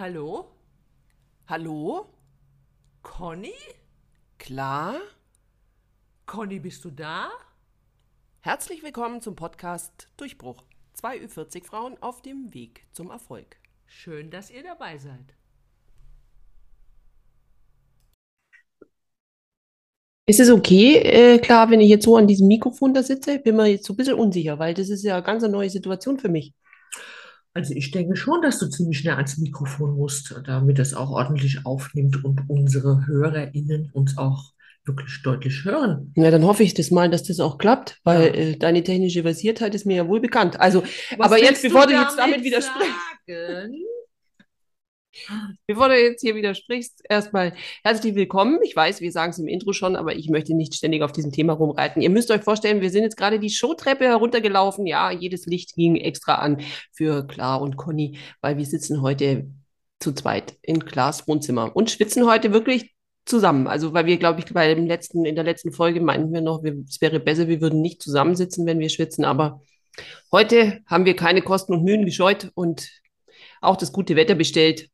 Hallo? Hallo? Conny? Klar? Conny, bist du da? Herzlich willkommen zum Podcast Durchbruch. Zwei Ü40 Frauen auf dem Weg zum Erfolg. Schön, dass ihr dabei seid. Ist es okay, äh, klar, wenn ich jetzt so an diesem Mikrofon da sitze? Bin mir jetzt so ein bisschen unsicher, weil das ist ja eine ganz neue Situation für mich. Also ich denke schon, dass du ziemlich nah ans Mikrofon musst, damit es auch ordentlich aufnimmt und unsere HörerInnen uns auch wirklich deutlich hören. Ja, dann hoffe ich das mal, dass das auch klappt, weil Ja. äh, deine technische Versiertheit ist mir ja wohl bekannt. Also, Was aber jetzt, bevor du damit jetzt damit widersprichst? Bevor du jetzt hier widersprichst, erstmal herzlich willkommen. Ich weiß, wir sagen es im Intro schon, aber ich möchte nicht ständig auf diesem Thema rumreiten. Ihr müsst euch vorstellen, wir sind jetzt gerade die Showtreppe heruntergelaufen. Ja, jedes Licht ging extra an für Klar und Conny, weil wir sitzen heute zu zweit in Klaas Wohnzimmer und schwitzen heute wirklich zusammen. Also, weil wir, glaube ich, bei dem letzten, in der letzten Folge meinten wir noch, wir, es wäre besser, wir würden nicht zusammensitzen, wenn wir schwitzen, aber heute haben wir keine Kosten und Mühen gescheut und auch das gute Wetter bestellt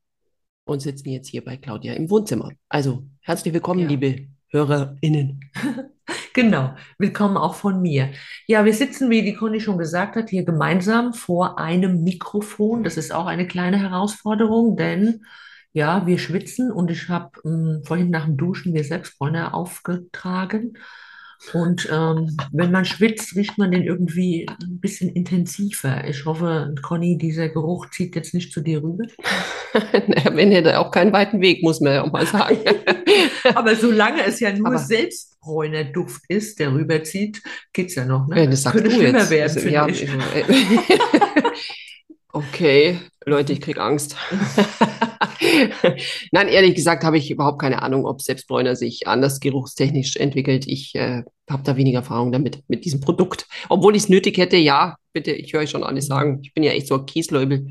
und sitzen jetzt hier bei Claudia im Wohnzimmer. Also herzlich willkommen, Ja. liebe HörerInnen. Genau, willkommen auch von mir. Ja, wir sitzen, wie die Conny schon gesagt hat, hier gemeinsam vor einem Mikrofon. Das ist auch eine kleine Herausforderung, denn ja, wir schwitzen und ich habe ähm, vorhin nach dem Duschen mir Selbstbräuner aufgetragen. Und ähm, wenn man schwitzt, riecht man den irgendwie ein bisschen intensiver. Ich hoffe, Conny, dieser Geruch zieht jetzt nicht zu dir rüber. Wenn hätte auch keinen weiten Weg, muss man ja auch mal sagen. Aber solange es ja nur Aber- Selbstbräuner-Duft ist, der rüberzieht, geht's ja noch, ne? Ja, das sagst Könnte du schlimmer jetzt. werden, Also, ja, ich. Okay, Leute, ich krieg Angst. Nein, ehrlich gesagt habe ich überhaupt keine Ahnung, ob Selbstbräuner sich anders geruchstechnisch entwickelt. Ich äh, habe da wenig Erfahrung damit, mit diesem Produkt. Obwohl ich es nötig hätte, ja, bitte, ich höre euch schon alles sagen. Ich bin ja echt so ein Kiesläubel.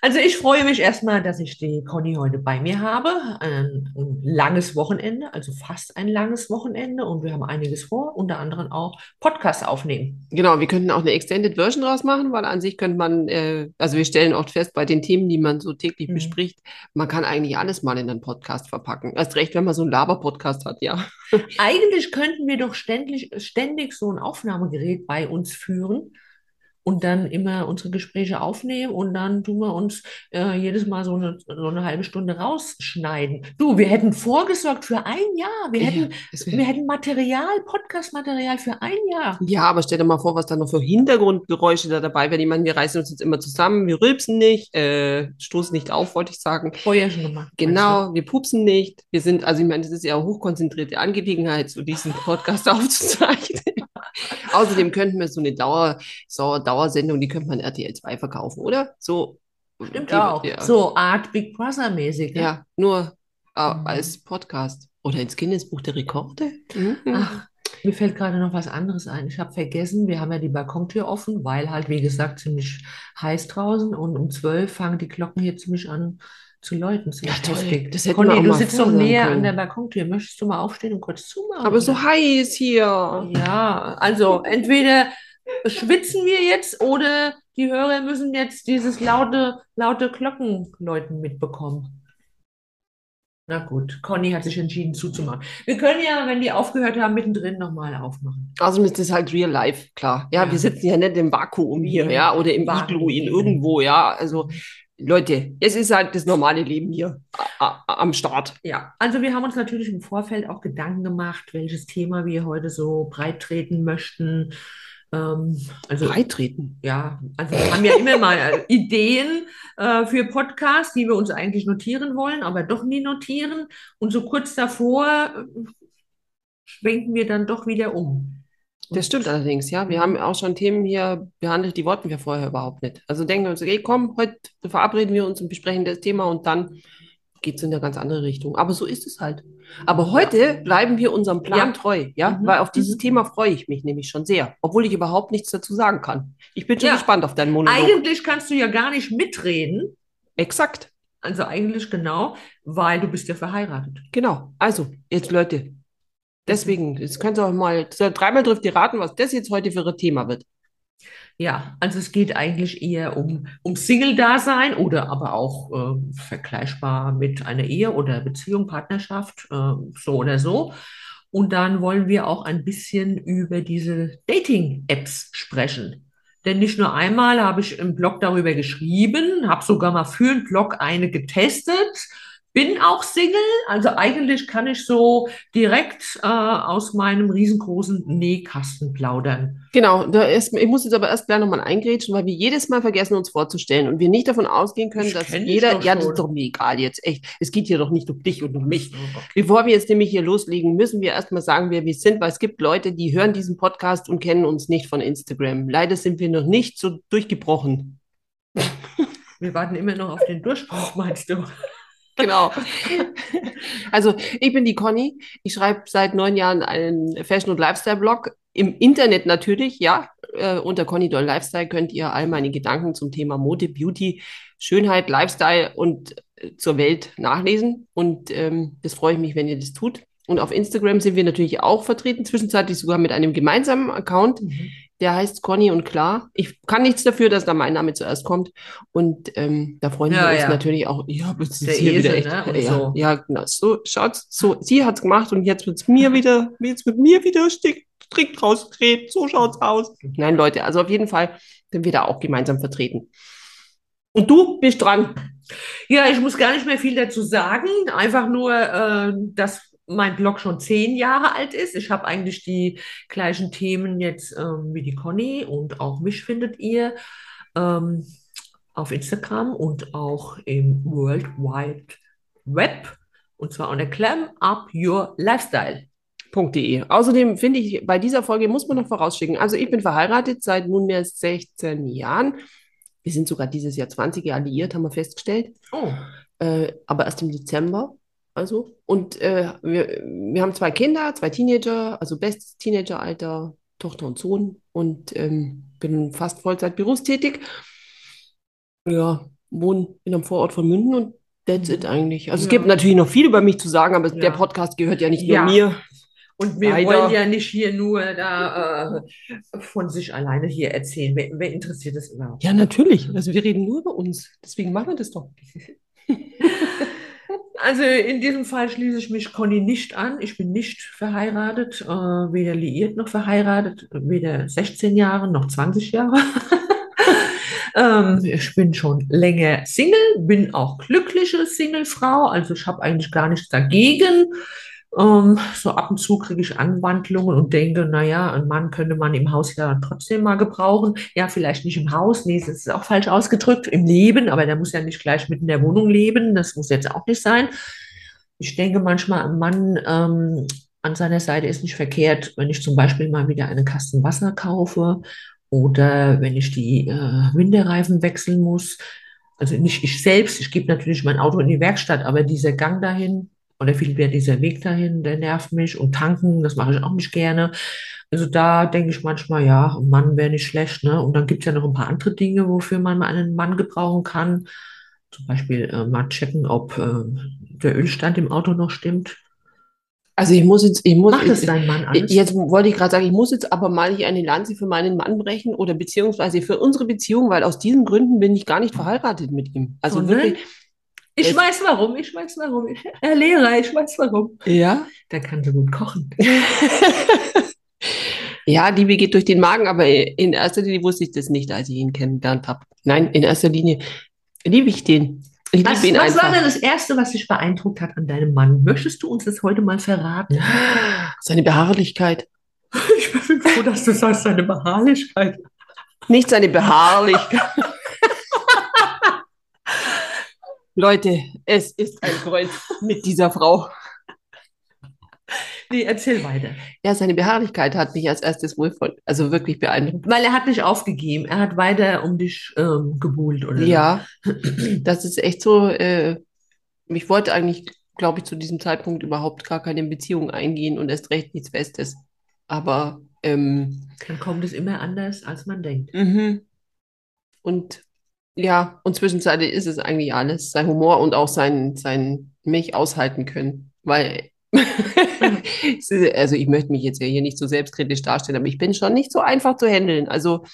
Also ich freue mich erstmal, dass ich die Conny heute bei mir habe. Ein langes Wochenende, also fast ein langes Wochenende und wir haben einiges vor, unter anderem auch Podcast aufnehmen. Genau, wir könnten auch eine Extended Version draus machen, weil an sich könnte man, äh, also wir stellen oft fest, bei den Themen, die man so täglich Mhm. bespricht, man kann eigentlich alles mal in einen Podcast verpacken. Erst recht, wenn man so einen Laber-Podcast hat, ja. Eigentlich könnten wir doch ständig, ständig so ein Aufnahmegerät bei uns führen und dann immer unsere Gespräche aufnehmen und dann tun wir uns äh, jedes Mal so eine, so eine halbe Stunde rausschneiden. Du, wir hätten vorgesorgt für ein Jahr. Wir hätten, wär- wir hätten Material, Podcast-Material für ein Jahr. Ja, aber stell dir mal vor, was da noch für Hintergrundgeräusche da dabei wären. Ich meine, wir reißen uns jetzt immer zusammen, wir rülpsen nicht, äh, stoßen nicht auf, wollte ich sagen. Vorher schon gemacht. Genau, wir pupsen nicht. Wir sind, also ich meine, das ist ja eine hochkonzentrierte Angelegenheit, so diesen Podcast aufzuzeichnen. Außerdem könnten wir so eine Dauer, so Dauersendung, die könnte man RTL 2 verkaufen, oder? So. Stimmt die- auch. Ja, So Art Big Brother-mäßig. ne? ja nur äh, Mhm. als Podcast. Oder ins Guinness-Buch der Rekorde. Mhm. Ach, mir fällt gerade noch was anderes ein. Ich habe vergessen, wir haben ja die Balkontür offen, weil halt, wie gesagt, ziemlich heiß draußen und um zwölf fangen die Glocken hier ziemlich an zu läuten. Ziemlich Ja, toll. heftig. Das hätten Conny, du sitzt doch näher können. an der Balkontür. Möchtest du mal aufstehen und kurz zumachen? Aber so heiß hier. Ja, also entweder schwitzen wir jetzt oder die Hörer müssen jetzt dieses laute, laute Glockenläuten mitbekommen. Na gut, Conny hat sich entschieden zuzumachen. Wir können ja, wenn die aufgehört haben, mittendrin nochmal aufmachen. Ist das halt real life, klar. Ja, Ja. wir sitzen ja nicht im Vakuum hier, Ja, oder im. Iglu in irgendwo, ja. Also, Leute, es ist halt das normale Leben hier am Start. Ja, also wir haben uns natürlich im Vorfeld auch Gedanken gemacht, welches Thema wir heute so breit treten möchten. Ähm, also Beitreten. Ja, also wir haben ja immer mal äh, Ideen äh, für Podcasts, die wir uns eigentlich notieren wollen, aber doch nie notieren. Und so kurz davor äh, schwenken wir dann doch wieder um. Das stimmt allerdings, ja. Wir haben auch schon Themen hier behandelt, die wollten wir vorher überhaupt nicht. Also denken wir uns, ey, komm, heute verabreden wir uns und besprechen das Thema und dann geht es in eine ganz andere Richtung. Aber so ist es halt. Aber heute bleiben wir unserem Plan Ja. treu, ja, Mhm, weil auf dieses mhm. Thema freue ich mich nämlich schon sehr, obwohl ich überhaupt nichts dazu sagen kann. Ich bin schon Ja. gespannt auf deinen Monolog. Eigentlich kannst du ja gar nicht mitreden, Exakt. also eigentlich genau, weil du bist ja verheiratet. Genau. Also, jetzt Leute, deswegen, jetzt könnt ihr auch mal, dreimal dürft ihr raten, was das jetzt heute für ein Thema wird. Ja, also es geht eigentlich eher um, um Single-Dasein oder aber auch äh, vergleichbar mit einer Ehe oder Beziehung, Partnerschaft, äh, so oder so. Und dann wollen wir auch ein bisschen über diese Dating-Apps sprechen. Denn nicht nur einmal habe ich im Blog darüber geschrieben, habe sogar mal für den Blog eine getestet bin auch Single, also eigentlich kann ich so direkt äh, aus meinem riesengroßen Nähkasten plaudern. Genau, da ist, ich muss jetzt aber erst gleich nochmal eingrätschen, weil wir jedes Mal vergessen, uns vorzustellen und wir nicht davon ausgehen können, Ich dass jeder, ja, das ist doch mir egal jetzt, echt. Es geht hier doch nicht um dich und um mich. Okay. Bevor wir jetzt nämlich hier loslegen, müssen wir erstmal sagen, wer wir sind, weil es gibt Leute, die hören diesen Podcast und kennen uns nicht von Instagram. Leider sind wir noch nicht so durchgebrochen. Wir warten immer noch auf den Durchbruch, meinst du? Genau. Also, ich bin die Conny. Ich schreibe seit neun Jahren einen Fashion- und Lifestyle-Blog. Im Internet natürlich, ja. Äh, unter Conny Doll Lifestyle könnt ihr all meine Gedanken zum Thema Mode, Beauty, Schönheit, Lifestyle und äh, zur Welt nachlesen. Und ähm, das freue ich mich, wenn ihr das tut. Und auf Instagram sind wir natürlich auch vertreten, zwischenzeitlich sogar mit einem gemeinsamen Account. Mhm. Der heißt Conny und Klar. Ich kann nichts dafür, dass da mein Name zuerst kommt. Und ähm, da freuen Ja, wir uns ja. natürlich auch. Ja, es ist Der hier wieder Esel, echt. ne? Ja, so. ja, genau. So, schaut's. So, sie hat's gemacht und jetzt wird's mir wieder, jetzt wird mir wieder strikt, strikt rausgedreht. So schaut's aus. Nein, Leute, also auf jeden Fall sind wir da auch gemeinsam vertreten. Und du bist dran. Ja, ich muss gar nicht mehr viel dazu sagen. Einfach nur, äh, dass mein Blog schon zehn Jahre alt ist. Ich habe eigentlich die gleichen Themen jetzt ähm, wie die Conny und auch mich findet ihr ähm, auf Instagram und auch im World Wide Web. Und zwar unter Clam Up Your Lifestyle. .de. Außerdem finde ich, bei dieser Folge muss man noch vorausschicken. Also ich bin verheiratet seit nunmehr 16 Jahren. Wir sind sogar dieses Jahr 20 Jahre alliiert, haben wir festgestellt. Oh, Äh, aber erst im Dezember. Also. Und äh, wir, wir haben zwei Kinder, zwei Teenager, also bestes Teenageralter, Tochter und Sohn. Und ähm, bin fast Vollzeit berufstätig. Ja, wohne in einem Vorort von München und that's it eigentlich. Also es Ja. gibt natürlich noch viel über mich zu sagen, aber Ja. der Podcast gehört ja nicht nur Ja. mir. Und wir Leider. wollen ja nicht hier nur da äh, von sich alleine hier erzählen. Wer, wer interessiert das überhaupt? Ja, natürlich. Also wir reden nur über uns. Deswegen machen wir das doch. Also in diesem Fall schließe ich mich Conny nicht an. Ich bin nicht verheiratet, äh, weder liiert noch verheiratet, weder 16 Jahre noch 20 Jahre. ähm, ich bin schon länger Single, bin auch glückliche Singlefrau, also ich habe eigentlich gar nichts dagegen. Ähm, so ab und zu kriege ich Anwandlungen und denke, naja, ein Mann könnte man im Haus ja trotzdem mal gebrauchen. Ja, vielleicht nicht im Haus, nee, das ist auch falsch ausgedrückt, im Leben, aber der muss ja nicht gleich mit in der Wohnung leben, das muss jetzt auch nicht sein. Ich denke manchmal, ein Mann ähm, an seiner Seite ist nicht verkehrt, wenn ich zum Beispiel mal wieder eine Kasten Wasser kaufe oder wenn ich die äh, Winterreifen wechseln muss. Also nicht ich selbst, ich gebe natürlich mein Auto in die Werkstatt, aber dieser Gang dahin oder vielmehr dieser Weg dahin, der nervt mich. Und tanken, das mache ich auch nicht gerne. Also da denke ich manchmal, ja, ein Mann wäre nicht schlecht, ne? Und dann gibt es ja noch ein paar andere Dinge, wofür man einen Mann gebrauchen kann. Zum Beispiel äh, mal checken, ob äh, der Ölstand im Auto noch stimmt. Also ich muss jetzt, ich muss, Macht ich, dein Mann alles? jetzt wollte ich gerade sagen, ich muss jetzt aber mal hier eine Lanze für meinen Mann brechen oder beziehungsweise für unsere Beziehung, weil aus diesen Gründen bin ich gar nicht verheiratet mit ihm. Also Oh, wirklich. Ich Jetzt- weiß warum, ich weiß warum. Herr Lehrer, ich weiß warum. Ja. Der kann so gut kochen. Ja, Liebe geht durch den Magen, aber in erster Linie wusste ich das nicht, als ich ihn kennengelernt habe. Nein, in erster Linie liebe ich den. Ich liebe Was, ihn was war denn das Erste, was dich beeindruckt hat an deinem Mann? Möchtest du uns das heute mal verraten? Seine Beharrlichkeit. Ich bin froh, dass du sagst, seine Beharrlichkeit. Nicht seine Beharrlichkeit. Leute, es ist ein Kreuz mit dieser Frau. Nee, erzähl weiter. Ja, seine Beharrlichkeit hat mich als erstes wohl voll, also wirklich beeindruckt. Weil er hat nicht aufgegeben. Er hat weiter um dich ähm, gebuhlt, oder? Ja, das ist echt so. Äh, ich wollte eigentlich, glaube ich, zu diesem Zeitpunkt überhaupt gar keine Beziehung eingehen und erst recht nichts Festes. Aber ähm, Dann kommt es immer anders, als man denkt. mhm. und ja, und zwischenzeitlich ist es eigentlich alles, sein Humor und auch sein, sein mich aushalten können, weil also ich möchte mich jetzt ja hier nicht so selbstkritisch darstellen, aber ich bin schon nicht so einfach zu handeln. Also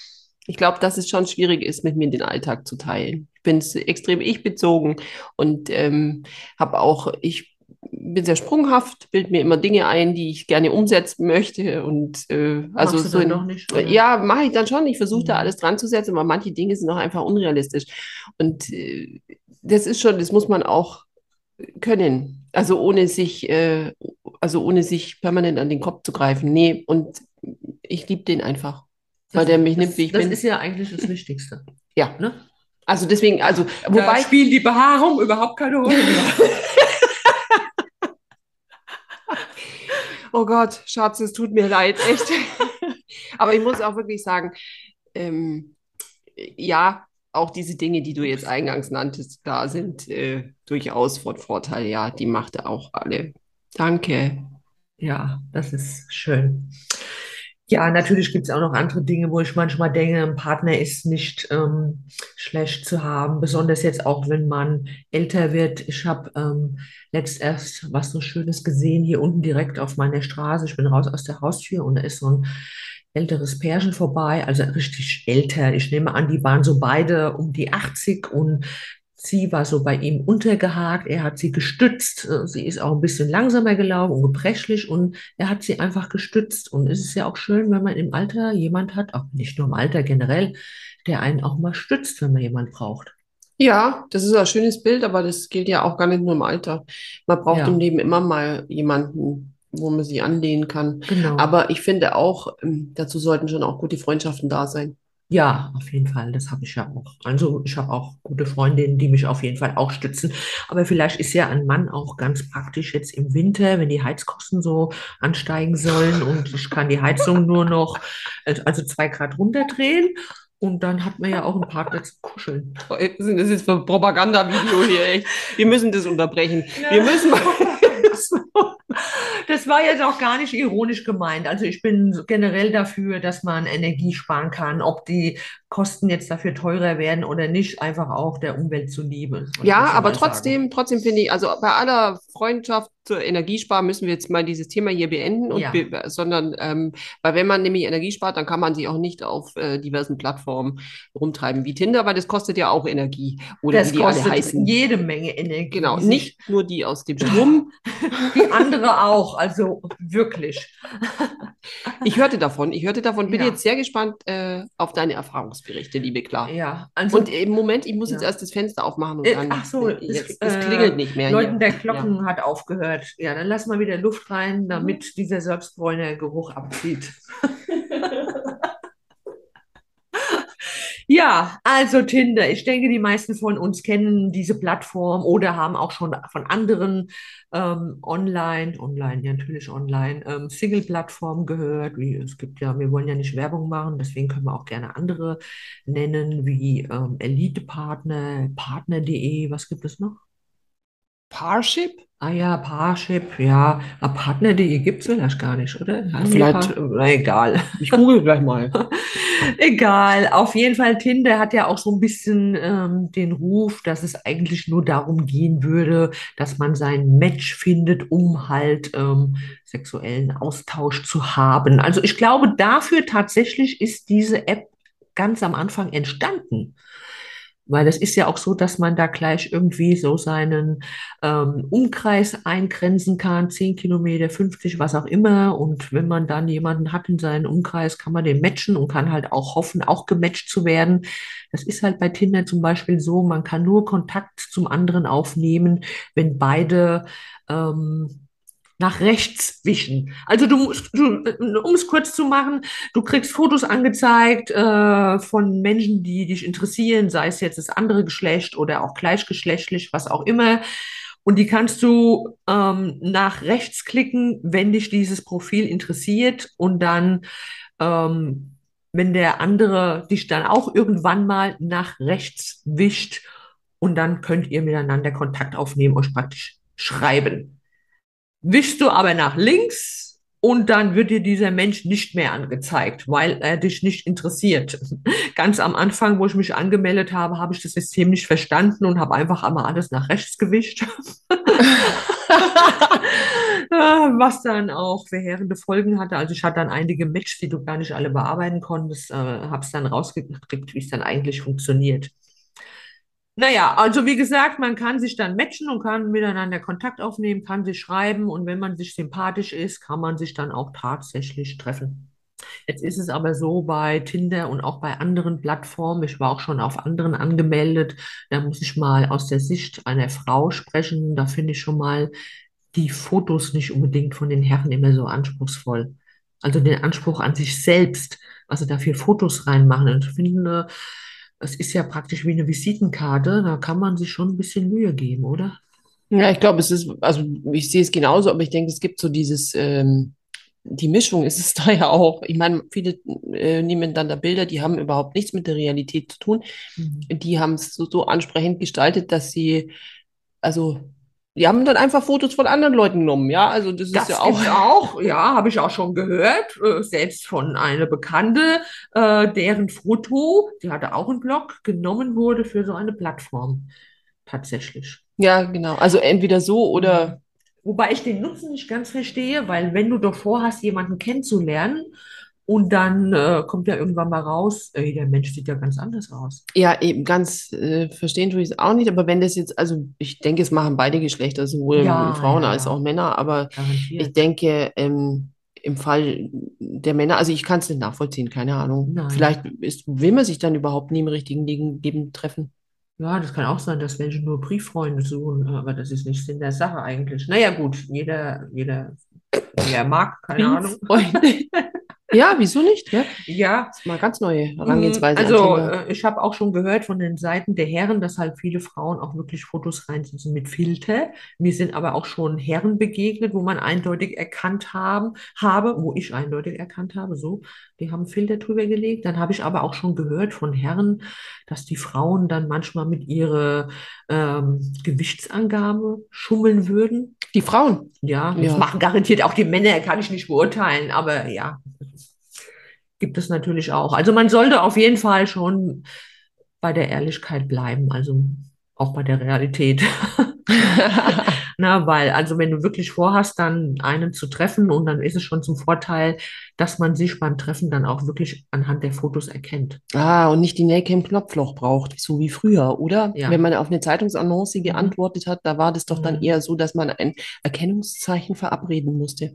Ich glaube, dass es schon schwierig ist, mit mir den Alltag zu teilen. Ich bin extrem ich-bezogen und ähm, habe auch, ich bin sehr sprunghaft, bild mir immer Dinge ein, die ich gerne umsetzen möchte. Und äh, also so in, noch nicht, oder? ja, mache ich dann schon. Ich versuche da Mhm. alles dran zu setzen, aber manche Dinge sind auch einfach unrealistisch. Und äh, das ist schon, das muss man auch können. Also ohne sich, äh, also ohne sich permanent an den Kopf zu greifen. Nee, und ich liebe den einfach, weil Das, der mich das, nimmt, wie ich das bin. ist ja eigentlich das Wichtigste. Ja, Ne? also deswegen, also Da wobei, spielt die Behaarung überhaupt keine Rolle oh Gott, Schatz, es tut mir leid, echt. Aber ich muss auch wirklich sagen, ähm, ja, auch diese Dinge, die du jetzt eingangs nanntest, da sind äh, durchaus von Vorteil. Ja, die macht er auch alle. Danke. Ja, das ist schön. Ja, natürlich gibt es auch noch andere Dinge, wo ich manchmal denke, ein Partner ist nicht ähm, schlecht zu haben, besonders jetzt auch, wenn man älter wird. Ich habe ähm, letzt erst was so Schönes gesehen, hier unten direkt auf meiner Straße. Ich bin raus aus der Haustür und da ist so ein älteres Pärchen vorbei, also richtig älter. Ich nehme an, die waren so beide um die 80 und sie war so bei ihm untergehakt. Er hat sie gestützt. Äh, Sie ist auch ein bisschen langsamer gelaufen und gebrechlich und er hat sie einfach gestützt. Und es ist ja auch schön, wenn man im Alter jemand hat, auch nicht nur im Alter generell, der einen auch mal stützt, wenn man jemand braucht. Ja, das ist ein schönes Bild, aber das gilt ja auch gar nicht nur im Alter. Man braucht im Ja, Leben immer mal jemanden, wo man sich anlehnen kann. genau. Aber ich finde auch, ähm, dazu sollten schon auch gute Freundschaften da sein. Ja, auf jeden Fall. Das habe ich ja auch. Also ich habe auch gute Freundinnen, die mich auf jeden Fall auch stützen. Aber vielleicht ist ja ein Mann auch ganz praktisch jetzt im Winter, wenn die Heizkosten so ansteigen sollen und ich kann die Heizung nur noch, äh, also zwei Grad runterdrehen. Und dann hat man ja auch einen Partner zum Kuscheln. Was ist das jetzt für ein Propagandavideo hier, echt? Wir müssen das unterbrechen. Wir Ja. müssen mal. Das war jetzt auch gar nicht ironisch gemeint. Also ich bin generell dafür, dass man Energie sparen kann, ob die Kosten jetzt dafür teurer werden oder nicht, einfach auch der Umwelt zuliebe, Ja, aber mal sagen. trotzdem, trotzdem finde ich, also bei aller Freundschaft zur Energiesparen müssen wir jetzt mal dieses Thema hier beenden und Ja, be sondern ähm, weil wenn man nämlich Energie spart, dann kann man sich auch nicht auf äh, diversen Plattformen rumtreiben wie Tinder, weil das kostet ja auch Energie oder wie das die alle kostet heißen. jede Menge Energie, Genau, nicht nur die aus dem Strom. die andere auch, also wirklich. Ich hörte davon, ich hörte davon, bin Ja, jetzt sehr gespannt äh, auf deine Erfahrungsberichte, liebe Klar. ja, Und also im Moment, ich muss jetzt ja. erst das Fenster aufmachen und Äh, dann, ach so, äh, das jetzt, es äh, klingelt nicht mehr hier. Läuten der. Glocken hat aufgehört. Ja, dann lass mal wieder Luft rein, Mhm. damit dieser Selbstbräuner Geruch abzieht. Ja, also Tinder. Ich denke, die meisten von uns kennen diese Plattform oder haben auch schon von anderen ähm, online, online, ja natürlich online, ähm, Single-Plattformen gehört. Wie, es gibt ja, wir wollen ja nicht Werbung machen, deswegen können wir auch gerne andere nennen, wie ähm, Elite-Partner, Partner.de, was gibt es noch? Parship? Ah ja, Parship, ja. Aber Partner.de gibt es vielleicht gar nicht, oder? Haben Vielleicht, Na, egal. ich google gleich mal. Egal, auf jeden Fall, Tinder hat ja auch so ein bisschen ähm, den Ruf, dass es eigentlich nur darum gehen würde, dass man sein Match findet, um halt ähm, sexuellen Austausch zu haben. Also ich glaube, dafür tatsächlich ist diese App ganz am Anfang entstanden. Weil es ist ja auch so, dass man da gleich irgendwie so seinen ähm, Umkreis eingrenzen kann, 10 Kilometer, 50, was auch immer. Und wenn man dann jemanden hat in seinem Umkreis, kann man den matchen und kann halt auch hoffen, auch gematcht zu werden. Das ist halt bei Tinder zum Beispiel so, man kann nur Kontakt zum anderen aufnehmen, wenn beide ähm, nach rechts wischen. Also du musst, du, um es kurz zu machen, du kriegst Fotos angezeigt äh, von Menschen, die dich interessieren, sei es jetzt das andere Geschlecht oder auch gleichgeschlechtlich, was auch immer. Und die kannst du ähm, nach rechts klicken, wenn dich dieses Profil interessiert und dann, ähm, wenn der andere dich dann auch irgendwann mal nach rechts wischt und dann könnt ihr miteinander Kontakt aufnehmen, euch praktisch schreiben. Wischst du aber nach links, und dann wird dir dieser Mensch nicht mehr angezeigt, weil er dich nicht interessiert. Ganz am Anfang, wo ich mich angemeldet habe, habe ich das System nicht verstanden und habe einfach einmal alles nach rechts gewischt. Was dann auch verheerende Folgen hatte. Also ich hatte dann einige Matches, die du gar nicht alle bearbeiten konntest, äh, habe es dann rausgekriegt, wie es dann eigentlich funktioniert. Naja, also wie gesagt, man kann sich dann matchen und kann miteinander Kontakt aufnehmen, kann sich schreiben und wenn man sich sympathisch ist, kann man sich dann auch tatsächlich treffen. Jetzt ist es aber so bei Tinder und auch bei anderen Plattformen, ich war auch schon auf anderen angemeldet, da muss ich mal aus der Sicht einer Frau sprechen, da finde ich schon mal die Fotos nicht unbedingt von den Herren immer so anspruchsvoll. Also den Anspruch an sich selbst, also dafür Fotos reinmachen. Und ich finde, es ist ja praktisch wie eine Visitenkarte, da kann man sich schon ein bisschen Mühe geben, oder? Ja, ich glaube, es ist, also ich sehe es genauso, aber ich denke, es gibt so dieses, ähm, die Mischung ist es da ja auch. Ich meine, viele äh, nehmen dann da Bilder, die haben überhaupt nichts mit der Realität zu tun. Mhm. Die haben es so, so ansprechend gestaltet, dass sie, also die haben dann einfach Fotos von anderen Leuten genommen, ja. Also das, das ist ja auch. auch, ja, habe ich auch schon gehört, äh, selbst von einer Bekannte, äh, deren Foto, die hatte auch einen Blog, genommen wurde für so eine Plattform. Tatsächlich. Ja, genau. Also entweder so oder. Wobei ich den Nutzen nicht ganz verstehe, weil wenn du doch vorhast, jemanden kennenzulernen und dann äh, kommt ja irgendwann mal raus, ey, der Mensch sieht ja ganz anders aus. Ja, eben ganz äh, verstehen tue ich es auch nicht, aber wenn das jetzt, also ich denke, es machen beide Geschlechter, sowohl Ja, Frauen ja, als auch Männer, aber ich garantiert. denke, ähm, im Fall der Männer, also ich kann es nicht nachvollziehen, keine Ahnung. Nein. Vielleicht ist, will man sich dann überhaupt nie im richtigen Leben, treffen. Ja, das kann auch sein, dass Menschen nur Brieffreunde suchen, aber das ist nicht Sinn der Sache eigentlich. Naja, gut, jeder, jeder, wie er mag, keine Ahnung. Ja, wieso nicht? Ja, Ja, das ist mal ganz neue Mm, Herangehensweise an Also, äh, ich habe auch schon gehört von den Seiten der Herren, dass halt viele Frauen auch wirklich Fotos reinsetzen mit Filter. Mir sind aber auch schon Herren begegnet, wo man eindeutig erkannt haben, habe, wo ich eindeutig erkannt habe, so, die haben Filter drüber gelegt. Dann habe ich aber auch schon gehört von Herren, dass die Frauen dann manchmal mit ihrer ähm, Gewichtsangabe schummeln würden. Die Frauen. Ja, das Ja. machen garantiert auch die Männer, kann ich nicht beurteilen, aber ja, gibt es natürlich auch. Also man sollte auf jeden Fall schon bei der Ehrlichkeit bleiben, also auch bei der Realität. Na, weil, also wenn du wirklich vorhast, dann einen zu treffen und dann ist es schon zum Vorteil, dass man sich beim Treffen dann auch wirklich anhand der Fotos erkennt. Ah, und nicht die Nelke im Knopfloch braucht, so wie früher, oder? Ja. Wenn man auf eine Zeitungsannonce Mhm. geantwortet hat, da war das doch dann Mhm. eher so, dass man ein Erkennungszeichen verabreden musste.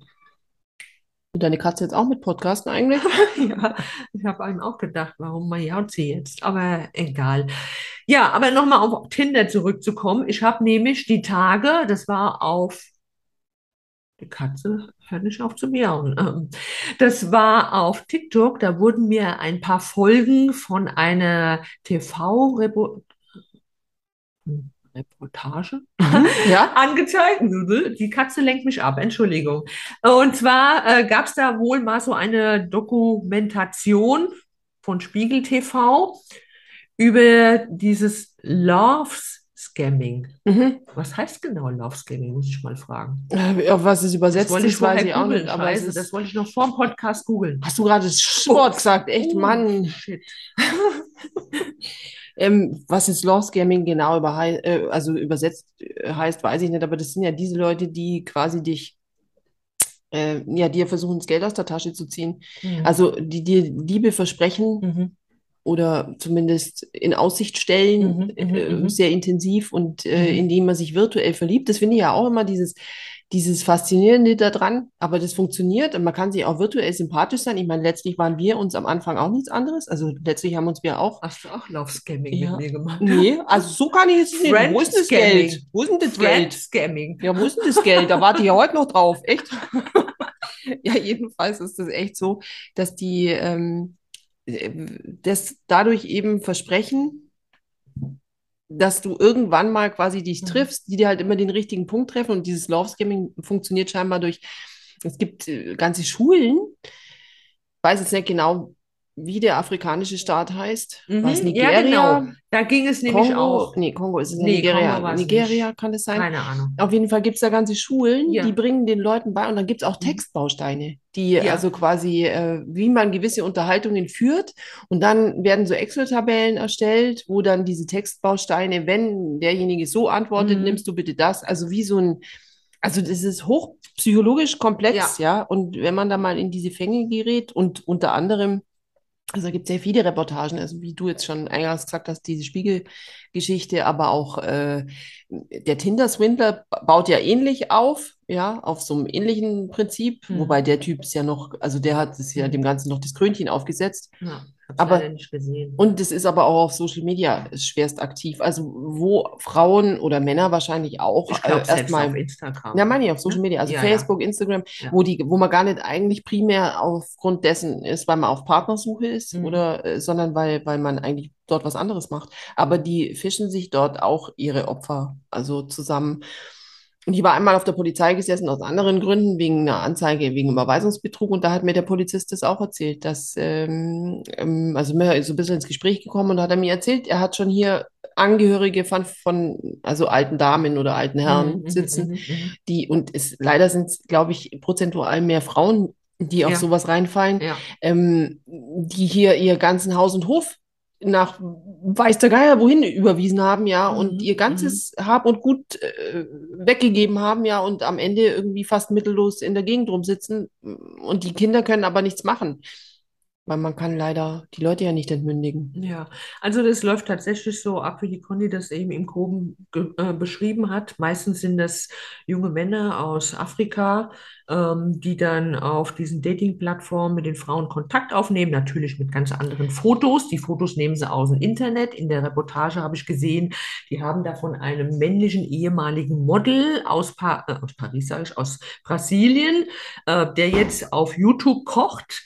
Deine Katze jetzt auch mit Podcasten eigentlich? Ja, ich habe einem auch gedacht, warum majaut sie jetzt? Aber egal. Ja, aber nochmal auf Tinder zurückzukommen. Ich habe nämlich die Tage, das war auf, die Katze hört nicht auf zu miauen. Ähm, Das war auf TikTok, da wurden mir ein paar Folgen von einer TV-Reportage Reportage Mhm. Ja? angezeigt. Die Katze lenkt mich ab, Entschuldigung. Und zwar äh, gab es da wohl mal so eine Dokumentation von Spiegel TV über dieses Love Scamming. Mhm. Was heißt genau Love Scamming, muss ich mal fragen. Äh, Auf was es Das übersetzt ich ist, weiß ich auch nicht, aber scheiße, das ist. wollte ich noch vor dem Podcast googeln. Hast du gerade das Wort gesagt? Echt, Oh, Mann. shit. Ähm, was jetzt Love Scamming genau über, äh, also übersetzt äh, heißt, weiß ich nicht, aber das sind ja diese Leute, die quasi dich, äh, ja, dir versuchen, das Geld aus der Tasche zu ziehen. Mhm. Also die dir Liebe versprechen Mhm. oder zumindest in Aussicht stellen, Mhm, mhm, äh, mhm. sehr intensiv und äh, Mhm. indem man sich virtuell verliebt. Das finde ich ja auch immer dieses, dieses Faszinierende daran, aber das funktioniert und man kann sich auch virtuell sympathisch sein. Ich meine, letztlich waren wir uns am Anfang auch nichts anderes. Also letztlich haben uns wir auch. Hast du auch Love Scamming Ja. mit mir gemacht? Nee, also so kann ich es nicht. Friend Wo ist denn das Scamming. Geld? Wo ist denn das Friend Geld? Scamming. Ja, wo ist denn das Geld? Da warte ich ja heute noch drauf. Echt? Ja, jedenfalls ist es echt so, dass die ähm, äh, das dadurch eben versprechen, dass du irgendwann mal quasi dich Mhm. triffst, die dir halt immer den richtigen Punkt treffen. Und dieses Love Scamming funktioniert scheinbar durch, es gibt äh, ganze Schulen, weiß jetzt nicht genau, wie der afrikanische Staat heißt. Mhm, Was, ja, Nigeria? genau. Da ging es nämlich Kongo? auch. Nee, Kongo ist es ja Nee, Nigeria. Nigeria nicht. kann es sein. Keine Ahnung. Auf jeden Fall gibt es da ganze Schulen, Ja. die bringen den Leuten bei und dann gibt es auch Mhm. Textbausteine, die Ja. also quasi, äh, wie man gewisse Unterhaltungen führt und dann werden so Excel-Tabellen erstellt, wo dann diese Textbausteine, wenn derjenige so antwortet, Mhm. nimmst du bitte das, also wie so ein, also das ist hochpsychologisch komplex, ja, und wenn man da mal in diese Fänge gerät und unter anderem also da gibt es sehr viele Reportagen, also wie du jetzt schon eingangs gesagt hast, diese Spiegelgeschichte, aber auch äh, der Tinder-Swindler baut ja ähnlich auf, ja, auf so einem ähnlichen Prinzip, Hm. wobei der Typ ist ja noch, also der hat es ja dem Ganzen noch das Krönchen aufgesetzt. Ja, hab's Aber- leider nicht gesehen. Und es ist aber auch auf Social Media schwerst aktiv, also wo Frauen oder Männer wahrscheinlich auch ich äh, selbst erstmal auf Instagram. ja, meine ich auf Social Ne? Media, also Ja, ja. Facebook, Instagram, Ja. wo die, wo man gar nicht eigentlich primär aufgrund dessen ist, weil man auf Partnersuche ist Mhm. oder, äh, sondern weil, weil man eigentlich dort was anderes macht. Aber die fischen sich dort auch ihre Opfer, also zusammen. Und ich war einmal auf der Polizei gesessen aus anderen Gründen, wegen einer Anzeige, wegen Überweisungsbetrug. Und da hat mir der Polizist das auch erzählt, dass, ähm, ähm, also mir ist so ein bisschen ins Gespräch gekommen und da hat er mir erzählt, er hat schon hier Angehörige von, von also alten Damen oder alten Herren Mhm, mhm, sitzen, mhm. die, und es, leider sind es, glaube ich, prozentual mehr Frauen, die auf Ja. sowas reinfallen, Ja. ähm, die hier ihr ganzen Haus und Hof nach weiß der Geier wohin überwiesen haben, ja, und Mhm, ihr ganzes Hab und Gut äh, weggegeben haben, ja, und am Ende irgendwie fast mittellos in der Gegend rumsitzen. Und die Kinder können aber nichts machen, weil man kann leider die Leute ja nicht entmündigen. Ja, also das läuft tatsächlich so ab, wie die Conny das eben im Groben äh, beschrieben hat. Meistens sind das junge Männer aus Afrika, ähm, die dann auf diesen Dating-Plattformen mit den Frauen Kontakt aufnehmen, natürlich mit ganz anderen Fotos. Die Fotos nehmen sie aus dem Internet. In der Reportage habe ich gesehen, die haben da von einem männlichen ehemaligen Model aus, pa äh, aus Paris, sage ich, aus Brasilien, äh, der jetzt auf YouTube kocht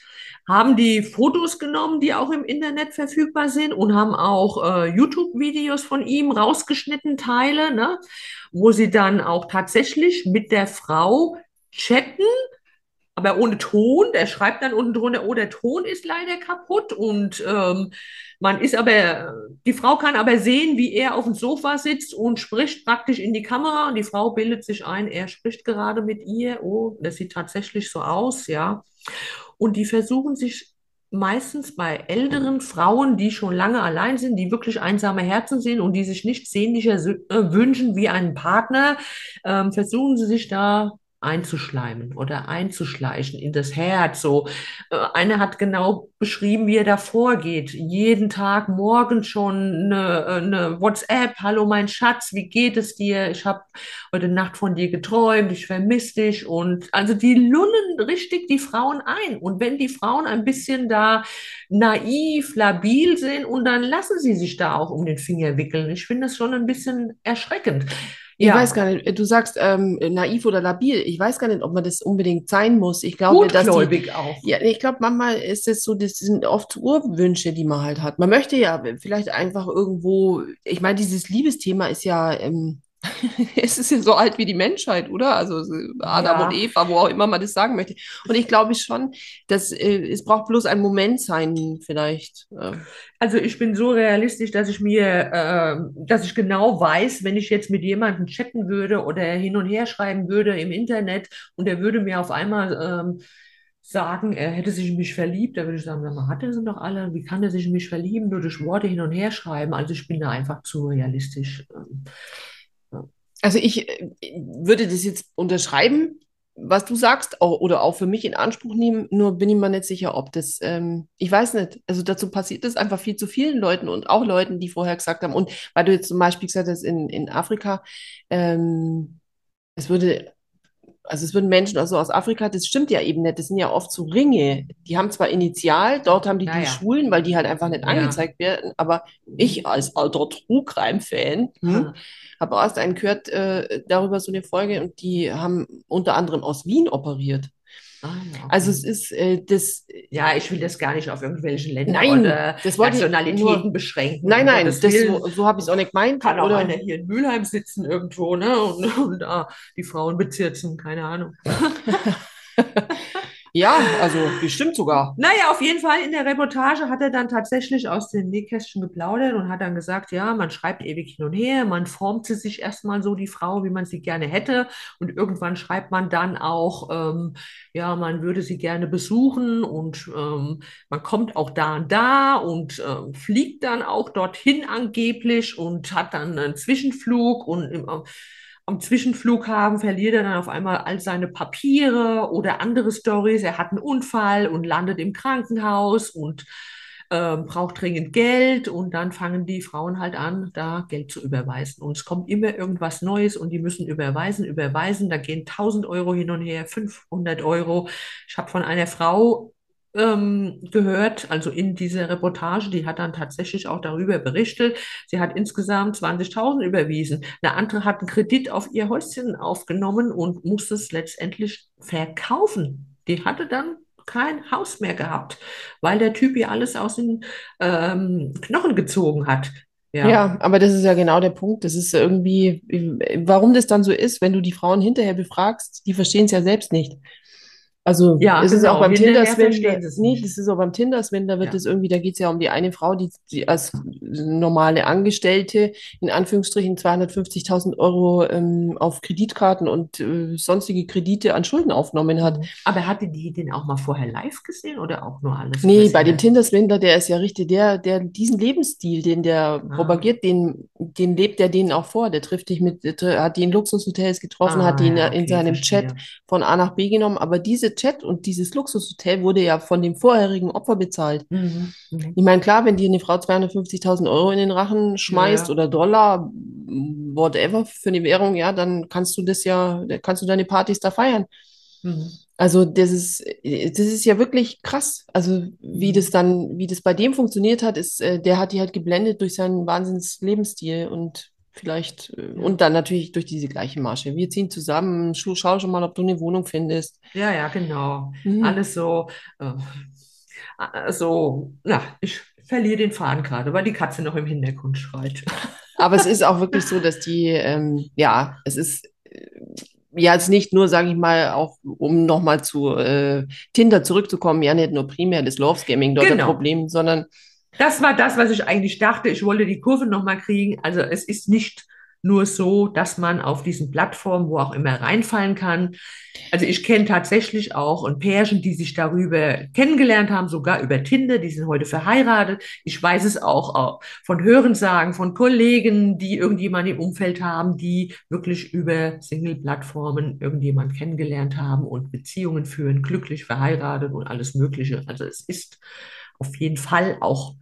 haben die Fotos genommen, die auch im Internet verfügbar sind und haben auch äh, YouTube-Videos von ihm rausgeschnitten, Teile, ne, wo sie dann auch tatsächlich mit der Frau chatten, aber ohne Ton. Der schreibt dann unten drunter, oh, der Ton ist leider kaputt und ähm, man ist aber, die Frau kann aber sehen, wie er auf dem Sofa sitzt und spricht praktisch in die Kamera und die Frau bildet sich ein, er spricht gerade mit ihr. Oh, das sieht tatsächlich so aus, ja. Und die versuchen sich meistens bei älteren Frauen, die schon lange allein sind, die wirklich einsame Herzen sind und die sich nichts sehnlicher äh, wünschen wie einen Partner, ähm, versuchen sie sich da einzuschleimen oder einzuschleichen in das Herz. So, äh, einer hat genau beschrieben, wie er da vorgeht. Jeden Tag morgens schon eine, eine WhatsApp, hallo mein Schatz, wie geht es dir? Ich habe heute Nacht von dir geträumt, ich vermisse dich. Und also die lullen richtig die Frauen ein. Und wenn die Frauen ein bisschen da naiv, labil sind, und dann lassen sie sich da auch um den Finger wickeln. Ich finde das schon ein bisschen erschreckend. Ich Ja. weiß gar nicht, du sagst ähm, naiv oder labil. Ich weiß gar nicht, ob man das unbedingt sein muss. Ich glaube, dass die, auch. ja, ich glaube, manchmal ist es so, das sind oft Urwünsche, die man halt hat. Man möchte ja vielleicht einfach irgendwo, ich meine, dieses Liebesthema ist ja, ähm, es ist ja so alt wie die Menschheit, oder? Also so Adam Ja. und Eva, wo auch immer man das sagen möchte. Und ich glaube schon, dass äh, es braucht bloß ein Moment sein, vielleicht. Äh, Also ich bin so realistisch, dass ich mir, äh, dass ich genau weiß, wenn ich jetzt mit jemandem chatten würde oder hin und her schreiben würde im Internet und er würde mir auf einmal ähm, sagen, er hätte sich in mich verliebt, da würde ich sagen, sag mal, hat er sie doch alle? Wie kann er sich in mich verlieben? Nur durch Worte hin und her schreiben. Also ich bin da einfach zu realistisch. Also ich äh, würde das jetzt unterschreiben, was du sagst, auch, oder auch für mich in Anspruch nehmen, nur bin ich mir nicht sicher, ob das, ähm, ich weiß nicht, also dazu passiert das einfach viel zu vielen Leuten und auch Leuten, die vorher gesagt haben, und weil du jetzt zum Beispiel gesagt hast, in, in Afrika, ähm, es würde, also es würden Menschen also aus Afrika, das stimmt ja eben nicht, das sind ja oft so Ringe, die haben zwar Initial, dort haben die Ja, die ja. Schulen, weil die halt einfach nicht Ja. angezeigt werden, aber ich als alter True-Crime-Fan, hm, ah, habe erst einen gehört äh, darüber so eine Folge und die haben unter anderem aus Wien operiert. Ah, ja, okay. Also es ist äh, das, Ja, ich will das gar nicht auf irgendwelche Länder Nein, oder das Nationalitäten nur- beschränken. nein, nein, Gottes das, Willen. so, so habe ich es auch nicht gemeint. Kann auch Oder, einer hier in Mülheim sitzen irgendwo, ne? Und, und da die Frauen bezirzen, keine Ahnung. Ja, also bestimmt sogar. Naja, auf jeden Fall in der Reportage hat er dann tatsächlich aus dem Nähkästchen geplaudert und hat dann gesagt, ja, man schreibt ewig hin und her, man formt sich erstmal so, die Frau, wie man sie gerne hätte. Und irgendwann schreibt man dann auch, ähm, ja, man würde sie gerne besuchen und ähm, man kommt auch da und da und ähm, fliegt dann auch dorthin angeblich und hat dann einen Zwischenflug und im, am Zwischenflughafen verliert er dann auf einmal all seine Papiere oder andere Stories. Er hat einen Unfall und landet im Krankenhaus und äh, braucht dringend Geld und dann fangen die Frauen halt an, da Geld zu überweisen. Und es kommt immer irgendwas Neues und die müssen überweisen, überweisen. Da gehen 1000 Euro hin und her, 500 Euro. Ich habe von einer Frau ähm, gehört, also in dieser Reportage, die hat dann tatsächlich auch darüber berichtet. Sie hat insgesamt 20.000 überwiesen. Eine andere hat einen Kredit auf ihr Häuschen aufgenommen und musste es letztendlich verkaufen. Die hatte dann kein Haus mehr gehabt, weil der Typ ihr alles aus den ähm, Knochen gezogen hat. Ja. ja, aber das ist ja genau der Punkt. Das ist irgendwie, warum das dann so ist, wenn du die Frauen hinterher befragst, die verstehen es ja selbst nicht. Also ja, ist es genau. auch beim Tinder-Swindler, nee, das ist auch beim Tinder-Swindler wird es ja. irgendwie, da geht es ja um die eine Frau, die, die als normale Angestellte in Anführungsstrichen 250.000 Euro ähm, auf Kreditkarten und äh, sonstige Kredite an Schulden aufgenommen hat. Aber hatte die den auch mal vorher live gesehen oder auch nur alles? Nee, bei dem Tinder-Swindler, der ist ja richtig, der, der diesen Lebensstil, den der ah. propagiert, den, den lebt der denen auch vor. Der trifft dich mit, hat die in Luxushotels getroffen, ah, hat die in, ja, okay, in seinem. Chat von A nach B genommen, aber diese Chat und dieses Luxushotel wurde ja von dem vorherigen Opfer bezahlt. Mhm. Mhm. Ich meine, klar, wenn dir eine Frau 250.000 Euro in den Rachen schmeißt ja. oder Dollar, whatever, für eine Währung, ja, dann kannst du das ja, kannst du deine Partys da feiern. Mhm. Also das ist, das ist ja wirklich krass. Also wie mhm. das dann, wie das bei dem funktioniert hat, ist, äh, der hat die halt geblendet durch seinen Wahnsinns Lebensstil und vielleicht, äh, und dann natürlich durch diese gleiche Masche. Wir ziehen zusammen, schau schon mal, ob du eine Wohnung findest. Ja, ja, genau. Mhm. Alles so, äh, so, na, ich verliere den Faden gerade, weil die Katze noch im Hintergrund schreit. Aber es ist auch wirklich so, dass die, ähm, ja, es ist äh, ja jetzt nicht nur, sage ich mal, auch um nochmal zu äh, Tinder zurückzukommen, ja nicht nur primär das Love Scamming dort genau. ein Problem, sondern das war das, was ich eigentlich dachte. Ich wollte die Kurve nochmal kriegen. Also es ist nicht nur so, dass man auf diesen Plattformen, wo auch immer, reinfallen kann. Also ich kenne tatsächlich auch ein Pärchen, die sich darüber kennengelernt haben, sogar über Tinder, die sind heute verheiratet. Ich weiß es auch, von Hörensagen, von Kollegen, die irgendjemand im Umfeld haben, die wirklich über Single-Plattformen irgendjemand kennengelernt haben und Beziehungen führen, glücklich verheiratet und alles Mögliche. Also es ist auf jeden Fall auch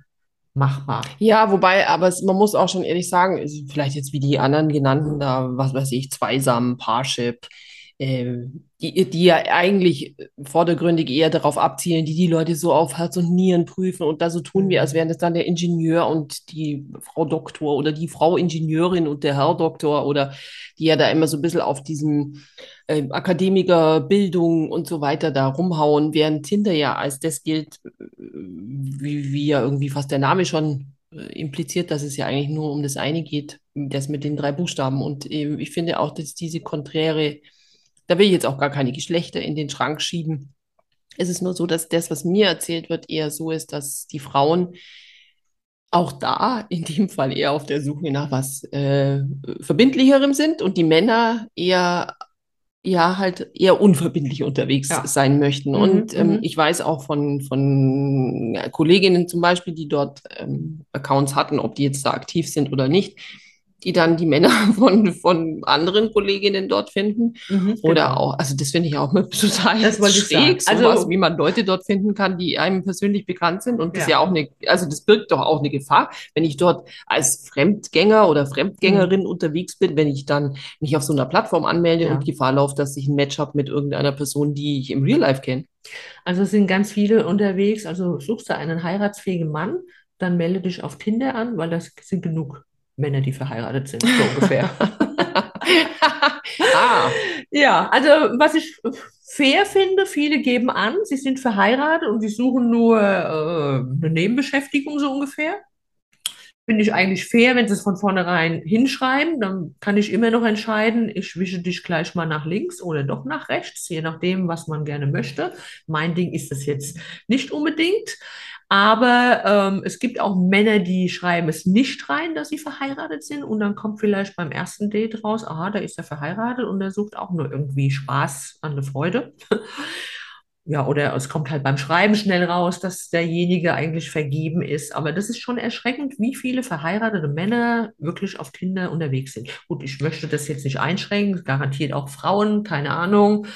machbar. Ja, wobei, aber es, man muss auch schon ehrlich sagen, vielleicht jetzt wie die anderen genannten, da, was weiß ich, Zweisam, Parship, die, die ja eigentlich vordergründig eher darauf abzielen, die die Leute so auf Herz und Nieren prüfen und da so tun wir, als wären das dann der Ingenieur und die Frau Doktor oder die Frau Ingenieurin und der Herr Doktor oder die ja da immer so ein bisschen auf diesem äh, Akademiker, Bildung und so weiter da rumhauen, während Tinder ja als das gilt, äh, wie, wie ja irgendwie fast der Name schon äh, impliziert, dass es ja eigentlich nur um das eine geht, das mit den drei Buchstaben. Und äh, ich finde auch, dass diese konträre da will ich jetzt auch gar keine Geschlechter in den Schrank schieben. Es ist nur so, dass das, was mir erzählt wird, eher so ist, dass die Frauen auch da in dem Fall eher auf der Suche nach was äh, Verbindlicherem sind und die Männer eher ja halt eher unverbindlich unterwegs ja. sein möchten. Mhm, und ähm, mhm. ich weiß auch von, von Kolleginnen zum Beispiel, die dort ähm, Accounts hatten, ob die jetzt da aktiv sind oder nicht, die dann die Männer von, von anderen Kolleginnen dort finden. Mhm, Oder genau. auch, also das finde ich auch total das schräg, sowas, also, wie man Leute dort finden kann, die einem persönlich bekannt sind. Und das ja. ja auch eine, also das birgt doch auch eine Gefahr, wenn ich dort als Fremdgänger oder Fremdgängerin mhm. unterwegs bin, wenn ich dann mich auf so einer Plattform anmelde ja. und Gefahr laufe, dass ich ein Match habe mit irgendeiner Person, die ich im Real Life kenne. Also es sind ganz viele unterwegs. Also suchst du einen heiratsfähigen Mann, dann melde dich auf Tinder an, weil das sind genug Männer, die verheiratet sind, so ungefähr. ah. Ja, also was ich fair finde, viele geben an, sie sind verheiratet und sie suchen nur äh, eine Nebenbeschäftigung so ungefähr. finde ich eigentlich fair, wenn sie es von vornherein hinschreiben. Dann kann ich immer noch entscheiden, ich wische dich gleich mal nach links oder doch nach rechts, je nachdem, was man gerne möchte. Mein Ding ist es jetzt nicht unbedingt. Aber ähm, es gibt auch Männer, die schreiben es nicht rein, dass sie verheiratet sind. Und dann kommt vielleicht beim ersten Date raus, aha, da ist er verheiratet und er sucht auch nur irgendwie Spaß an der Freude. ja, oder es kommt halt beim Schreiben schnell raus, dass derjenige eigentlich vergeben ist. Aber das ist schon erschreckend, wie viele verheiratete Männer wirklich auf Tinder unterwegs sind. Gut, ich möchte das jetzt nicht einschränken, garantiert auch Frauen, keine Ahnung.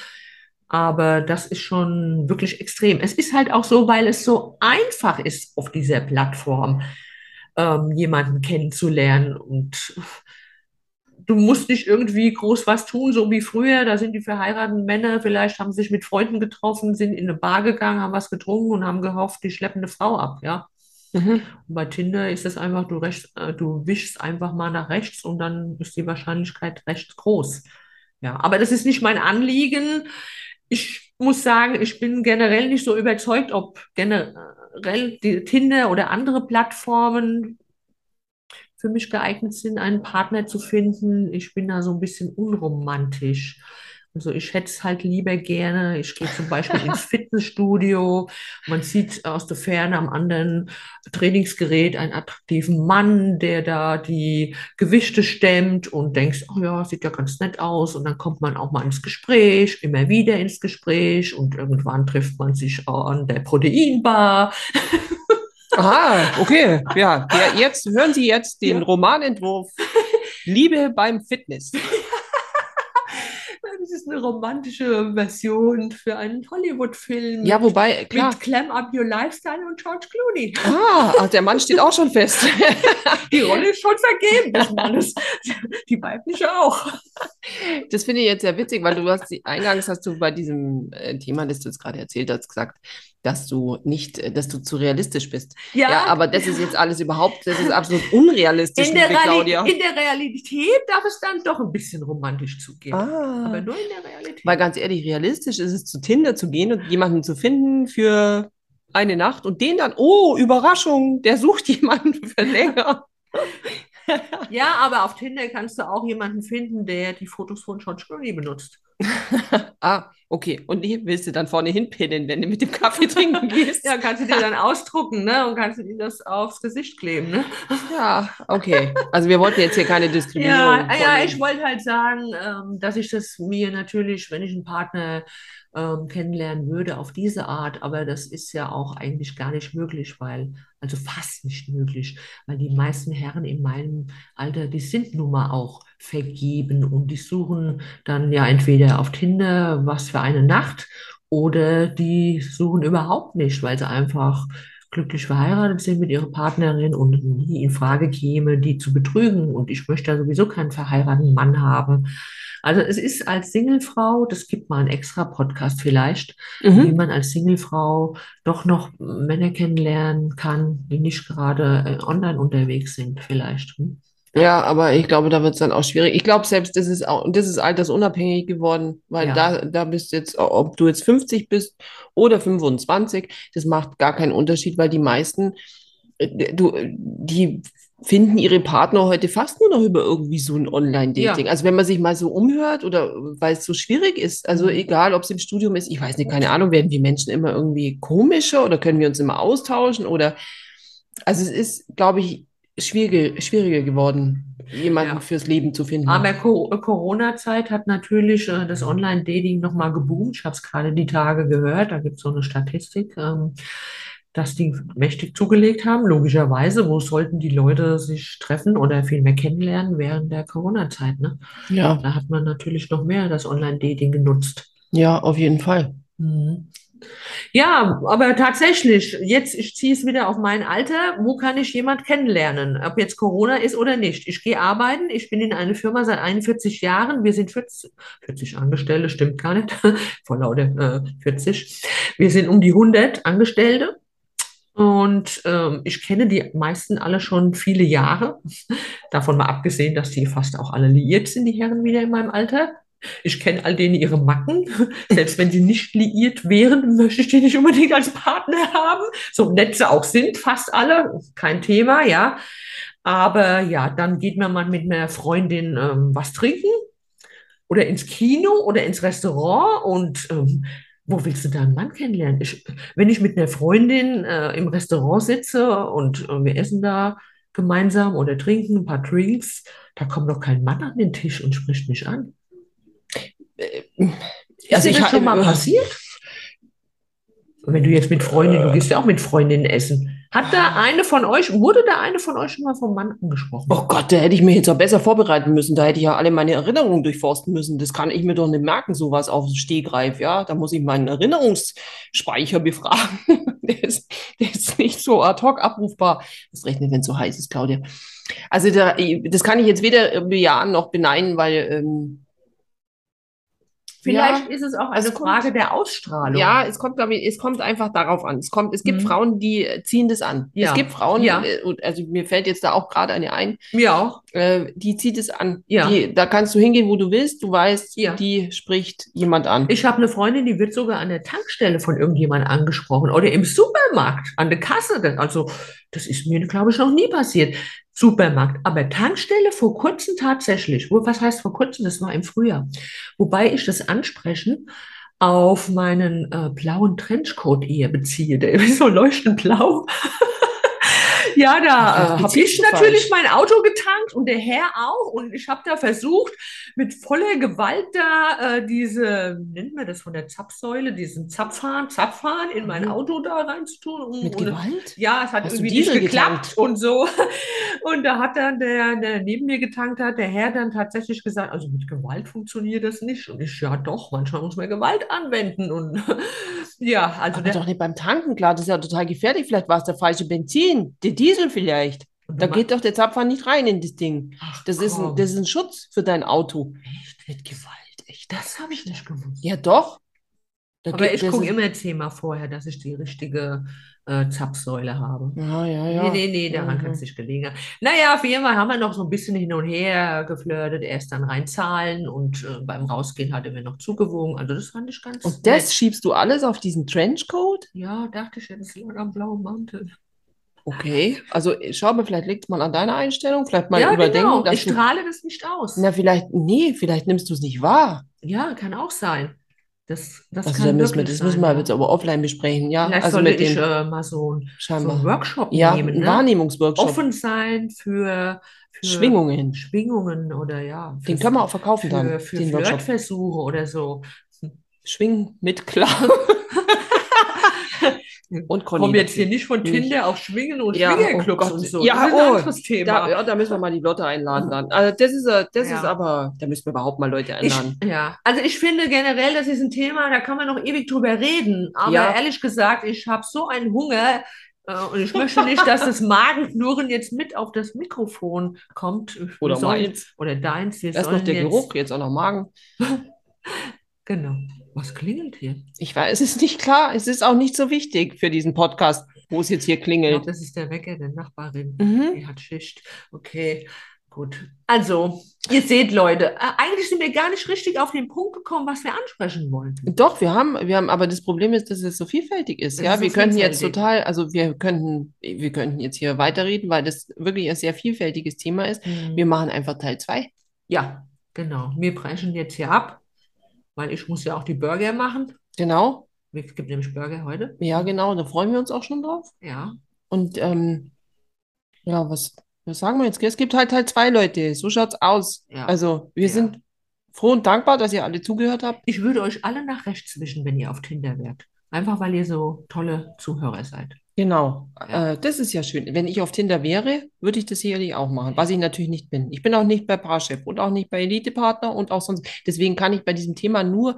Aber das ist schon wirklich extrem. Es ist halt auch so, weil es so einfach ist, auf dieser Plattform ähm, jemanden kennenzulernen. Und du musst nicht irgendwie groß was tun, so wie früher. Da sind die verheirateten Männer, vielleicht haben sich mit Freunden getroffen, sind in eine Bar gegangen, haben was getrunken und haben gehofft, die schleppen eine Frau ab, ja. Mhm. Und bei Tinder ist es einfach, du, rechts, äh, du wischst einfach mal nach rechts und dann ist die Wahrscheinlichkeit recht groß. Ja, aber das ist nicht mein Anliegen ich muss sagen, ich bin generell nicht so überzeugt, ob generell die Tinder oder andere Plattformen für mich geeignet sind, einen Partner zu finden. Ich bin da so ein bisschen unromantisch. Also ich hätte es halt lieber gerne. Ich gehe zum Beispiel ins Fitnessstudio. Man sieht aus der Ferne am anderen Trainingsgerät einen attraktiven Mann, der da die Gewichte stemmt und denkst, oh ja, sieht ja ganz nett aus. Und dann kommt man auch mal ins Gespräch, immer wieder ins Gespräch und irgendwann trifft man sich an der Proteinbar. Aha, okay. Ja, jetzt hören Sie jetzt den ja. Romanentwurf Liebe beim Fitness ist eine romantische Version für einen Hollywood-Film. Ja, wobei, klar. Mit Clam Up Your Lifestyle und George Clooney. Ah, ach, der Mann steht auch schon fest. Die Rolle ist schon vergeben des Mannes. Die weibliche auch. Das finde ich jetzt sehr witzig, weil du hast, eingangs hast du bei diesem äh, Thema, das du jetzt gerade erzählt hast, gesagt, dass du nicht, äh, dass du zu realistisch bist. Ja, ja aber das ist jetzt alles überhaupt, das ist absolut unrealistisch, in der, Claudia. in der Realität darf es dann doch ein bisschen romantisch zugehen. Ah, aber nur in der Realität. Weil ganz ehrlich, realistisch ist es, zu Tinder zu gehen und jemanden zu finden für eine Nacht und den dann, oh, Überraschung, der sucht jemanden für länger. ja, aber auf Tinder kannst du auch jemanden finden, der die Fotos von George Clooney benutzt. ah, okay. Und die willst du dann vorne hinpinnen, wenn du mit dem Kaffee trinken gehst? ja, kannst du dir dann ausdrucken, ne? Und kannst du dir das aufs Gesicht kleben, ne? Ja, okay. Also wir wollten jetzt hier keine Diskriminierung. Ja, ja ich wollte halt sagen, ähm, dass ich das mir natürlich, wenn ich einen Partner ähm, kennenlernen würde auf diese Art, aber das ist ja auch eigentlich gar nicht möglich, weil, also fast nicht möglich, weil die meisten Herren in meinem Alter, die sind nun mal auch vergeben und die suchen dann ja entweder auf Tinder was für eine Nacht oder die suchen überhaupt nicht, weil sie einfach glücklich verheiratet sind mit ihrer Partnerin und nie in Frage käme, die zu betrügen. Und ich möchte ja sowieso keinen verheirateten Mann haben. Also es ist als Singlefrau, das gibt mal einen extra Podcast vielleicht, mhm. wie man als Singlefrau doch noch Männer kennenlernen kann, die nicht gerade äh, online unterwegs sind vielleicht. Hm? Ja, aber ich glaube, da wird es dann auch schwierig. Ich glaube, selbst das ist auch, das ist altersunabhängig geworden, weil ja. da, da bist jetzt, ob du jetzt 50 bist oder 25, das macht gar keinen Unterschied, weil die meisten, äh, du, die finden ihre Partner heute fast nur noch über irgendwie so ein Online-Dating. Ja. Also wenn man sich mal so umhört oder weil es so schwierig ist, also mhm. egal, ob es im Studium ist, ich weiß nicht, keine Ahnung, werden wir Menschen immer irgendwie komischer oder können wir uns immer austauschen oder, also es ist, glaube ich, schwierige, schwieriger geworden, jemanden ja. fürs Leben zu finden. Aber Corona-Zeit hat natürlich äh, das Online-Dating nochmal geboomt. Ich habe es gerade die Tage gehört, da gibt es so eine Statistik, ähm, dass die mächtig zugelegt haben. Logischerweise, wo sollten die Leute sich treffen oder vielmehr kennenlernen während der Corona-Zeit? Ne? Ja. Da hat man natürlich noch mehr das Online-Dating genutzt. Ja, auf jeden Fall. Mhm. Ja, aber tatsächlich, jetzt, ich ziehe es wieder auf mein Alter. Wo kann ich jemand kennenlernen? Ob jetzt Corona ist oder nicht. Ich gehe arbeiten. Ich bin in einer Firma seit 41 Jahren. Wir sind 40, 40 Angestellte, stimmt gar nicht. Vor lauter äh, 40. Wir sind um die 100 Angestellte. Und ähm, ich kenne die meisten alle schon viele Jahre. Davon mal abgesehen, dass die fast auch alle liiert sind, die Herren wieder in meinem Alter. Ich kenne all denen ihre Macken. Selbst wenn sie nicht liiert wären, möchte ich die nicht unbedingt als Partner haben. So nett sie auch sind, fast alle, kein Thema, ja. Aber ja, dann geht man mal mit einer Freundin ähm, was trinken oder ins Kino oder ins Restaurant und ähm, wo willst du da einen Mann kennenlernen? Ich, wenn ich mit einer Freundin äh, im Restaurant sitze und äh, wir essen da gemeinsam oder trinken ein paar Drinks, da kommt doch kein Mann an den Tisch und spricht mich an. Ist Also dir ich das schon mal passiert? Wenn du jetzt mit Freundinnen, du gehst ja auch mit Freundinnen essen. Hat da eine von euch, wurde da eine von euch schon mal vom Mann angesprochen? Oh Gott, da hätte ich mich jetzt auch besser vorbereiten müssen. Da hätte ich ja alle meine Erinnerungen durchforsten müssen. Das kann ich mir doch nicht merken, sowas auf dem Stegreif, ja. Da muss ich meinen Erinnerungsspeicher befragen. Der ist, der ist nicht so ad hoc abrufbar. Das rechnet, wenn es so heiß ist, Claudia. Also da, das kann ich jetzt weder bejahen noch beneiden, weil ähm, Vielleicht ist es auch eine es kommt- Frage der Ausstrahlung. Ja, es kommt, glaube ich, es kommt einfach darauf an. Es kommt, es gibt Mhm. Frauen, die ziehen das an. Ja. Es gibt Frauen, Ja. äh, also mir fällt jetzt da auch gerade eine ein, Mir auch. äh, die zieht es an. Ja. Die, da kannst du hingehen, wo du willst. Du weißt, Ja. die spricht jemand an. Ich habe eine Freundin, die wird sogar an der Tankstelle von irgendjemandem angesprochen oder im Supermarkt an der Kasse. Also, das ist mir, glaube ich, noch nie passiert. Supermarkt, aber Tankstelle vor kurzem tatsächlich. Was heißt vor kurzem? Das war im Frühjahr. Wobei ich das Ansprechen auf meinen äh, blauen Trenchcoat eher beziehe. Der ist so leuchtend blau. Ja, da äh, habe ich natürlich mein Auto getankt und der Herr auch. Und ich habe da versucht, mit voller Gewalt da äh, diese, wie nennt man das von der Zapfsäule, diesen Zapfhahn, Zapfhahn in mein Mhm. Auto da reinzutun. Und, Mit und, Gewalt? ja, es hat Hast irgendwie nicht geklappt getankt? und so. Und da hat dann der, der neben mir getankt hat, der Herr dann tatsächlich gesagt, also mit Gewalt funktioniert das nicht. Und ich, ja doch, manchmal muss man Gewalt anwenden. Und ja, also Aber der, doch nicht beim Tanken, klar, das ist ja total gefährlich. Vielleicht war es der falsche Benzin, der Diesel vielleicht. Da geht doch der Zapfhahn nicht rein in das Ding. Ach, Das ist ein, das ist ein Schutz für dein Auto. Echt mit Gewalt, echt, das habe ich nicht gewusst. Ja, doch. Da Aber geht- ich das gucke immer zehnmal vorher, dass ich die richtige äh, Zapfsäule habe. Ja, ja, ja. Nee, nee, nee, daran Mhm. kann es nicht gelegen haben. Naja, auf jeden Fall haben wir noch so ein bisschen hin und her geflirtet. Erst dann rein zahlen und äh, beim Rausgehen hat er mir noch zugewogen. Also das fand ich ganz Und das nett. schiebst du alles auf diesen Trenchcoat? Ja, dachte ich, ja, das lag am blauen Mantel. Okay. Also schau mal, vielleicht liegt es mal an deiner Einstellung, vielleicht mal Ja, überdenken, genau. Ich strahle das nicht aus. Na, vielleicht, nee, vielleicht nimmst du es nicht wahr. Ja, kann auch sein. Das, das Also kann müssen wir, das müssen sein, wir ja. jetzt aber offline besprechen, ja. Vielleicht Also sollte mit ich äh, mal so, ein, so einen Workshop Ja, nehmen, ne? Wahrnehmungsworkshop. Offen sein für, für Schwingungen. Schwingungen oder ja, Den für, können wir auch verkaufen dann, für, für den. Flirtversuche oder so. Schwingen mit klar. Und Conny Kommen jetzt hier nicht von. Tinder auf Schwingen und Ja, oh Schwingerclubs Gott. und so. Ja, das ist ein oh, anderes Thema. Da, ja, da müssen wir mal die Leute einladen dann. Also das ist, äh, das Ja. ist aber, da müssen wir überhaupt mal Leute Ich, einladen. ja, also ich finde generell, das ist ein Thema, da kann man noch ewig drüber reden. Aber Ja. ehrlich gesagt, ich habe so einen Hunger äh, und ich möchte nicht, dass das Magenknurren jetzt mit auf das Mikrofon kommt. Wir Oder meins. Oder deins. Wir Erst noch der jetzt, Geruch, jetzt auch noch Magen. Genau. Was klingelt hier? Ich weiß, es ist nicht klar. Es ist auch nicht so wichtig für diesen Podcast, wo es jetzt hier Ich glaube, klingelt. das ist der Wecker der Nachbarin. Mhm. Die hat Schicht. Okay, gut. Also, ihr seht, Leute, äh, eigentlich sind wir gar nicht richtig auf den Punkt gekommen, was wir ansprechen wollten. Doch, wir haben, wir haben, aber das Problem ist, dass es so vielfältig ist. Es Ja, ist wir so könnten jetzt total, also wir könnten, wir könnten jetzt hier weiterreden, weil das wirklich ein sehr vielfältiges Thema ist. Wir machen einfach Teil 2. Ja, genau. Wir brechen jetzt hier ab, weil ich muss ja auch die Burger machen. Genau. Es gibt nämlich Burger heute. Ja, genau. Da freuen wir uns auch schon drauf. Ja. Und ähm, ja, was, was sagen wir jetzt? Es gibt halt Teil 2, Leute. So schaut's aus. Ja. Also, wir Ja. sind froh und dankbar, dass ihr alle zugehört habt. Ich würde euch alle nach rechts wischen, wenn ihr auf Tinder wärt. Einfach weil ihr so tolle Zuhörer seid. Genau. Ja. Äh, das ist ja schön. Wenn ich auf Tinder wäre, würde ich das sicherlich auch machen, was ich natürlich nicht bin. Ich bin auch nicht bei Parship und auch nicht bei Elite-Partner und auch sonst. Deswegen kann ich bei diesem Thema nur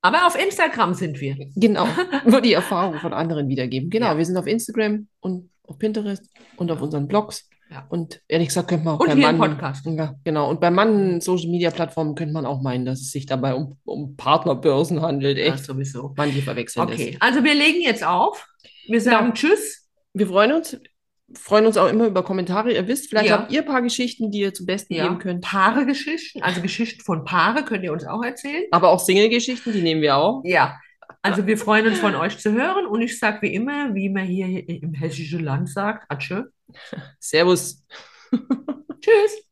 Aber auf Instagram sind wir. genau nur die Erfahrung von anderen wiedergeben. Genau, Ja. wir sind auf Instagram und auf Pinterest und auf unseren Blogs. Ja. Und ehrlich gesagt könnte man auch Und bei hier im manchen, Podcast. ja, genau. Und bei manchen Social-Media-Plattformen könnte man auch meinen, dass es sich dabei um, um Partnerbörsen handelt. Ja, Echt, sowieso. manche verwechseln das. Okay, also wir legen jetzt auf. Wir sagen Tschüss. Wir freuen uns, freuen uns auch immer über Kommentare. Ihr wisst, vielleicht Ja. habt ihr ein paar Geschichten, die ihr zum Besten Ja. geben könnt. Paare-Geschichten, also Geschichten von Paare könnt ihr uns auch erzählen. Aber auch Single-Geschichten, die nehmen wir auch. Ja, also wir freuen uns von euch zu hören und ich sage wie immer, wie man hier im hessischen Land sagt, Atschö. Servus. Tschüss.